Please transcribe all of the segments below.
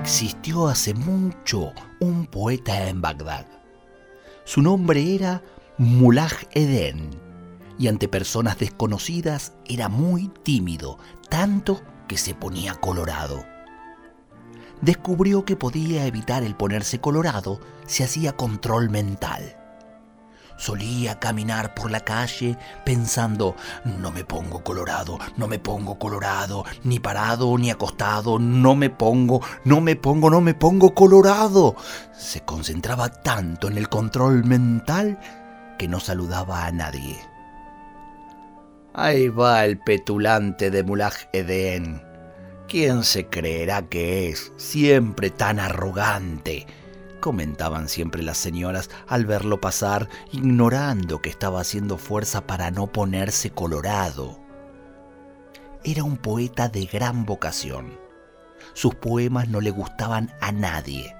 Existió hace mucho un poeta en Bagdad. Su nombre era Mullah Eden y ante personas desconocidas era muy tímido, tanto que se ponía colorado. Descubrió que podía evitar el ponerse colorado si hacía control mental. Solía caminar por la calle pensando, no me pongo colorado, no me pongo colorado, ni parado ni acostado, no me pongo, no me pongo, no me pongo colorado. Se concentraba tanto en el control mental que no saludaba a nadie. Ahí va el petulante de Mullah Eden. ¿Quién se creerá que es? Siempre tan arrogante comentaban siempre las señoras al verlo pasar, ignorando que estaba haciendo fuerza para no ponerse colorado. Era un poeta de gran vocación. Sus poemas no le gustaban a nadie,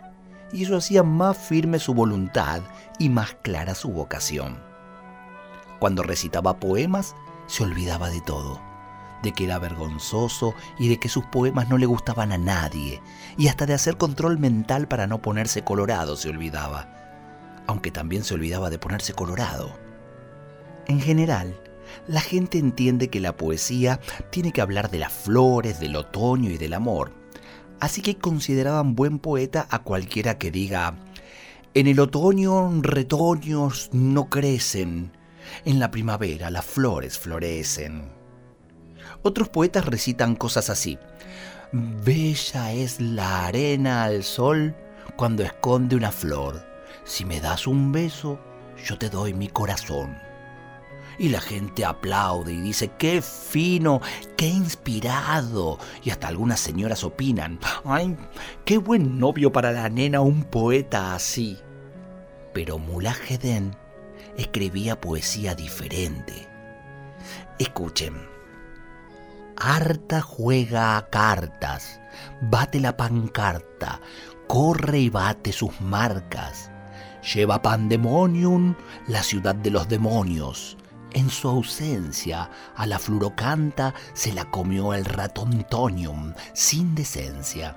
y eso hacía más firme su voluntad y más clara su vocación. Cuando recitaba poemas, se olvidaba de todo de que era vergonzoso y de que sus poemas no le gustaban a nadie, y hasta de hacer control mental para no ponerse colorado se olvidaba, aunque también se olvidaba de ponerse colorado. En general, la gente entiende que la poesía tiene que hablar de las flores, del otoño y del amor, así que consideraban buen poeta a cualquiera que diga, en el otoño retoños no crecen, en la primavera las flores florecen. Otros poetas recitan cosas así. Bella es la arena al sol cuando esconde una flor. Si me das un beso, yo te doy mi corazón. Y la gente aplaude y dice, qué fino, qué inspirado. Y hasta algunas señoras opinan, ay, qué buen novio para la nena un poeta así. Pero Mullah escribía poesía diferente. Escuchen harta juega a cartas, bate la pancarta, corre y bate sus marcas. Lleva Pandemonium, la ciudad de los demonios. En su ausencia, a la flurocanta se la comió el ratón Tonium, sin decencia.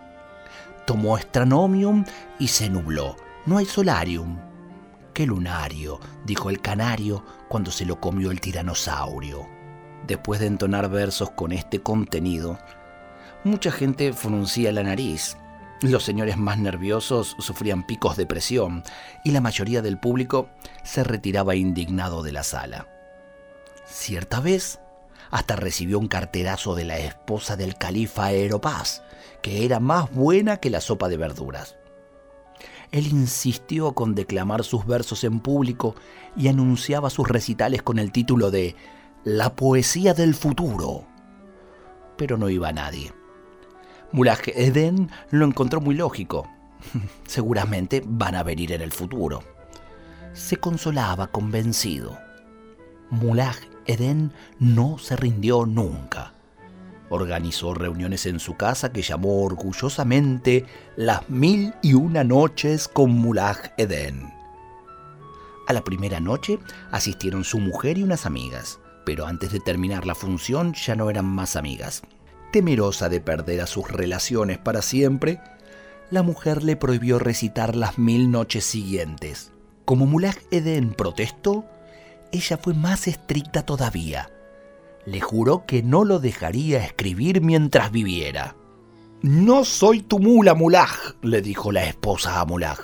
Tomó Estranomium y se nubló. No hay solarium. ¡Qué lunario! dijo el canario cuando se lo comió el tiranosaurio después de entonar versos con este contenido, mucha gente fruncía la nariz, los señores más nerviosos sufrían picos de presión y la mayoría del público se retiraba indignado de la sala. Cierta vez, hasta recibió un carterazo de la esposa del califa Aeropaz, que era más buena que la sopa de verduras. Él insistió con declamar sus versos en público y anunciaba sus recitales con el título de la poesía del futuro. Pero no iba nadie. Mullah Eden lo encontró muy lógico. Seguramente van a venir en el futuro. Se consolaba convencido. Mullah Eden no se rindió nunca. Organizó reuniones en su casa que llamó orgullosamente las mil y una noches con Mullah Eden. A la primera noche asistieron su mujer y unas amigas pero antes de terminar la función ya no eran más amigas. Temerosa de perder a sus relaciones para siempre, la mujer le prohibió recitar las mil noches siguientes. Como Mullah Eden protestó, ella fue más estricta todavía. Le juró que no lo dejaría escribir mientras viviera. No soy tu mula, Mullah, le dijo la esposa a Mullah.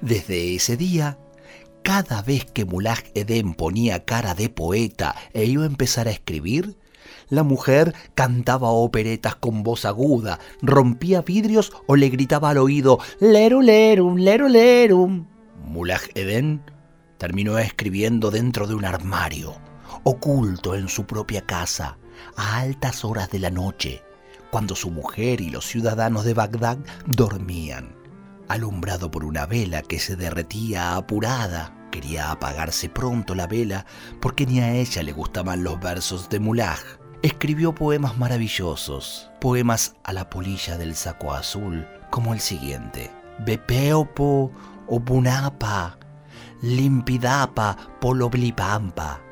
Desde ese día, cada vez que Mullah Eden ponía cara de poeta e iba a empezar a escribir, la mujer cantaba operetas con voz aguda, rompía vidrios o le gritaba al oído Leru lerum, leru lerum. Eden terminó escribiendo dentro de un armario, oculto en su propia casa, a altas horas de la noche, cuando su mujer y los ciudadanos de Bagdad dormían. Alumbrado por una vela que se derretía apurada, quería apagarse pronto la vela porque ni a ella le gustaban los versos de Mulaj. Escribió poemas maravillosos, poemas a la polilla del saco azul, como el siguiente. Bepeopo, opunapa, limpidapa, poloblipampa,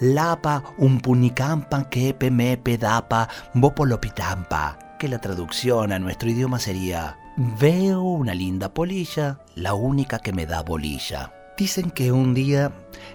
lapa umpunicampa kepe mepe dapa bopolopitampa, que la traducción a nuestro idioma sería Veo una linda polilla, la única que me da bolilla. Dicen que un día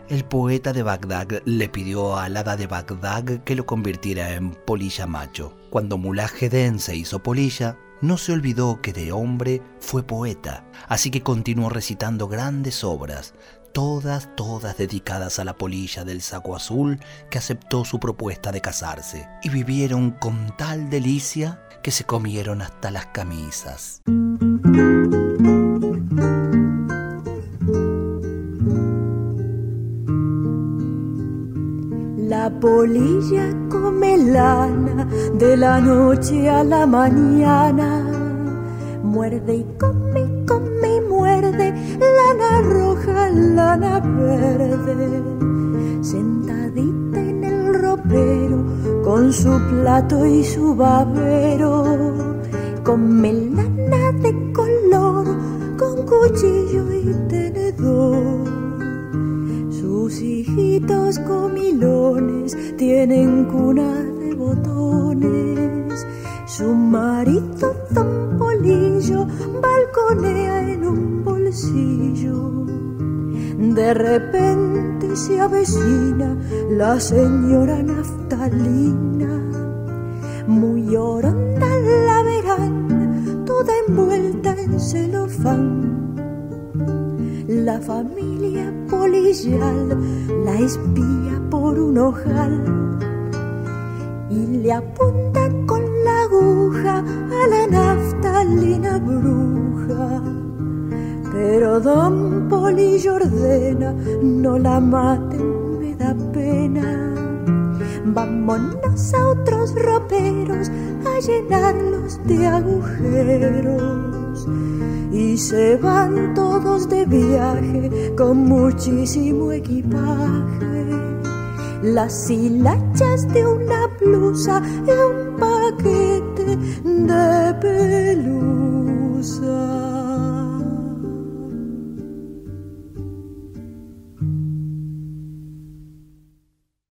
el poeta de Bagdad le pidió al hada de Bagdad que lo convirtiera en polilla macho. Cuando Mullah Hedén se hizo polilla, no se olvidó que de hombre fue poeta, así que continuó recitando grandes obras, todas, todas dedicadas a la polilla del saco azul que aceptó su propuesta de casarse, y vivieron con tal delicia que se comieron hasta las camisas. La polilla come lana de la noche a la mañana, muerde y come, come y muerde lana roja, lana verde, sentadita en el ropero con su plato y su babero, come lana de color con cuchillo y tenedor. Sus hijitos comilones tienen cuna de botones. Su marido, don Polillo, balconea en un bolsillo. De repente se avecina la señora Naftalina. Muy oronda la verán, toda envuelta en celofán. La familia policial la espía por un ojal y le apunta con la aguja a la naftalina bruja. Pero don Polillo ordena, no la maten, me da pena. Vámonos a otros roperos a llenarlos de agujeros. Y se van todos de viaje con muchísimo equipaje. Las hilachas de una blusa y un paquete de pelusa.